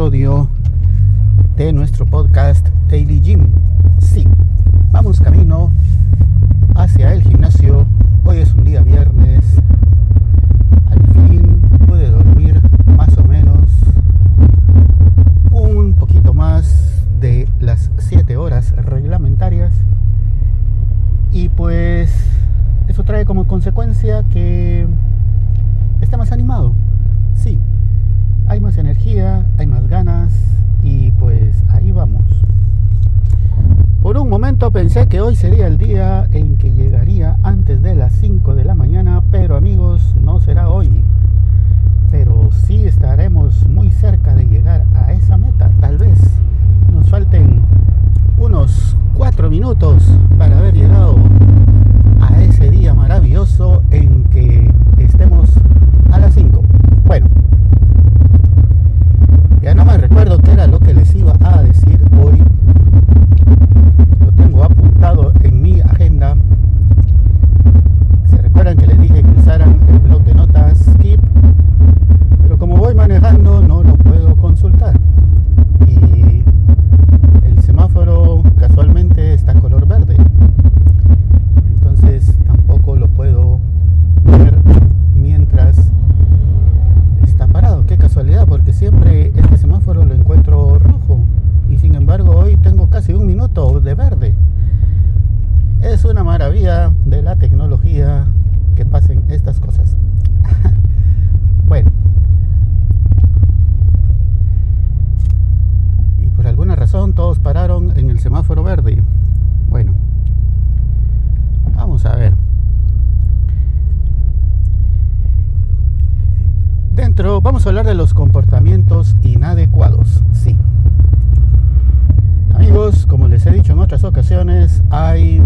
de nuestro podcast Daily Gym. Sí, vamos camino hacia el gimnasio. Hoy es un día viernes. Al fin pude dormir más o menos un poquito más de las 7 horas reglamentarias. Y pues eso trae como consecuencia que esté más animado. Sí, hay más energía, hay más ganas y pues ahí vamos. Por un momento pensé que hoy sería el día en que Es una maravilla de la tecnología que pasen estas cosas. bueno. Y por alguna razón todos pararon en el semáforo verde. Bueno. Vamos a ver. Dentro vamos a hablar de los comportamientos inadecuados. Sí. Amigos, como les he dicho en otras ocasiones, hay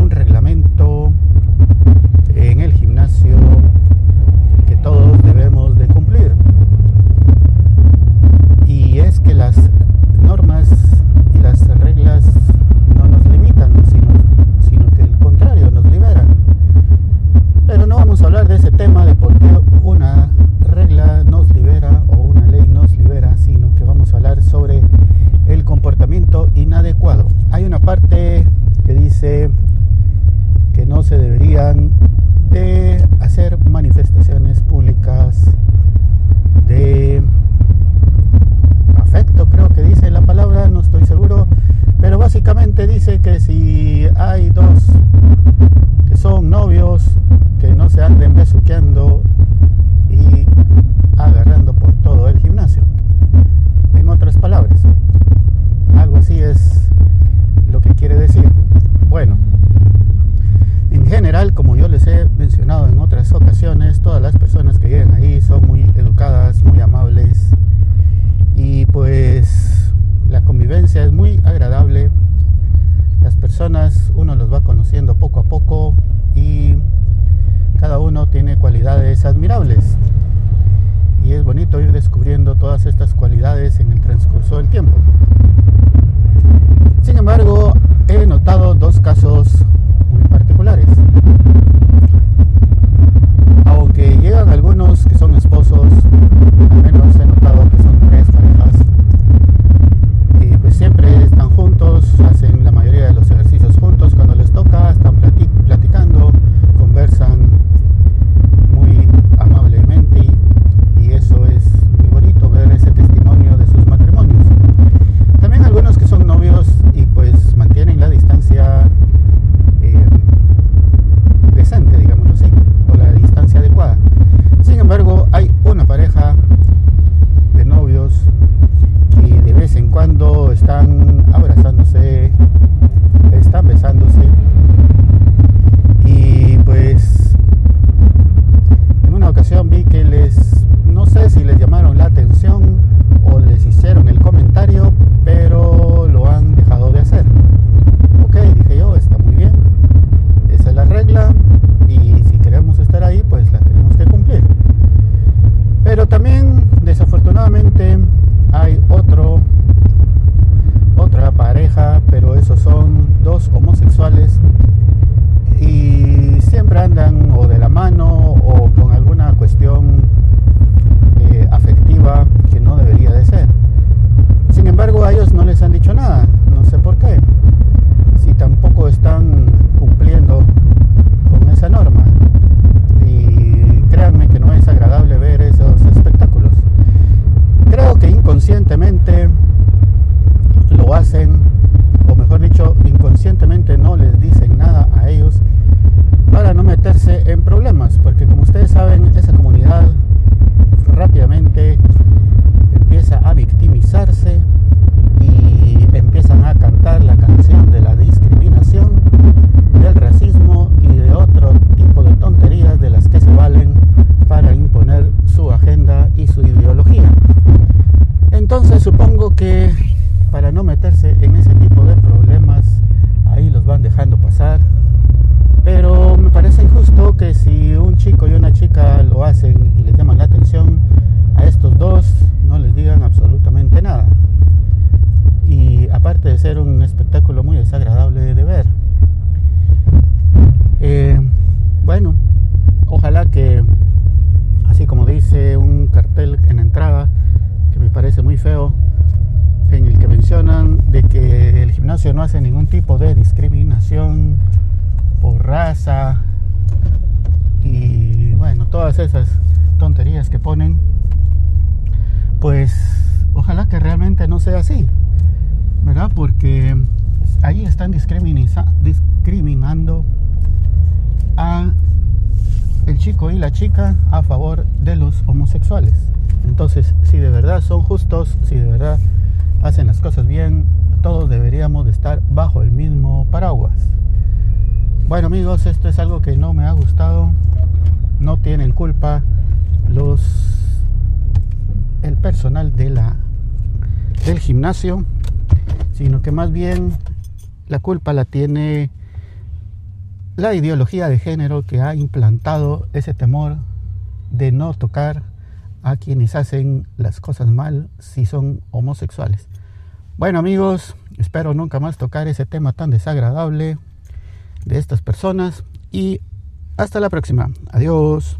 un reglamento en el gimnasio que todos debemos de cumplir. Y es que las normas y las reglas no nos limitan, sino, sino que el contrario, nos liberan. Pero no vamos a hablar de ese tema de por qué una regla nos libera o una ley nos libera, sino que vamos a hablar sobre el comportamiento inadecuado. Hay una parte que dice que no se deberían de hacer manifestaciones de afecto, creo que dice la palabra, no estoy seguro, pero básicamente dice que si hay dos que son novios, que no se anden besuqueando y agarrando por todo el gimnasio. En otras palabras, algo así es lo que quiere decir. Bueno, en general, como yo les he mencionado en otras ocasiones, todas las personas que llegan ahí son muy educadas, muy amables y pues la convivencia es muy agradable. Las personas uno los va conociendo poco a poco y cada uno tiene cualidades admirables. Y es bonito ir descubriendo todas estas cualidades en el transcurso del tiempo. Sin embargo, he notado dos casos muy particulares. Aunque llegan algunos que son esposos, al menos he notado que son tres parejas, y pues siempre están juntos, hacen la mayoría de los ejercicios juntos, cuando les toca están plati- platicando, conversan muy amablemente y, y eso es muy bonito ver ese testimonio de sus matrimonios. También algunos que son novios y pues mantienen la distancia eh, decente, digámoslo así, o la distancia adecuada. Sin embargo, hay una pareja de novios que de vez en cuando están abrazándose, están besándose y pues en una ocasión vi que les, no sé si les llamaron la atención o les hicieron el comentario, pero lo han dejado de hacer. Ok, dije yo, está muy bien, esa es la regla y si queremos estar ahí, pues la tenemos que cumplir. Pero también, desafortunadamente, hay otro, otra pareja, pero esos son dos homosexuales y siempre andan o de la mano o no les dicen nada a ellos para no meterse en problemas, porque como ustedes saben, esa comunidad rápidamente empieza a victimizarse, de que el gimnasio no hace ningún tipo de discriminación por raza y bueno, todas esas tonterías que ponen, pues ojalá que realmente no sea así, ¿verdad? Porque ahí están discriminando a el chico y la chica a favor de los homosexuales. Entonces, si de verdad son justos, si de verdad hacen las cosas bien, todos deberíamos de estar bajo el mismo paraguas. Bueno amigos, esto es algo que no me ha gustado. No tienen culpa los el personal de la del gimnasio, sino que más bien la culpa la tiene la ideología de género que ha implantado ese temor de no tocar a quienes hacen las cosas mal si son homosexuales. Bueno amigos, espero nunca más tocar ese tema tan desagradable de estas personas y hasta la próxima. Adiós.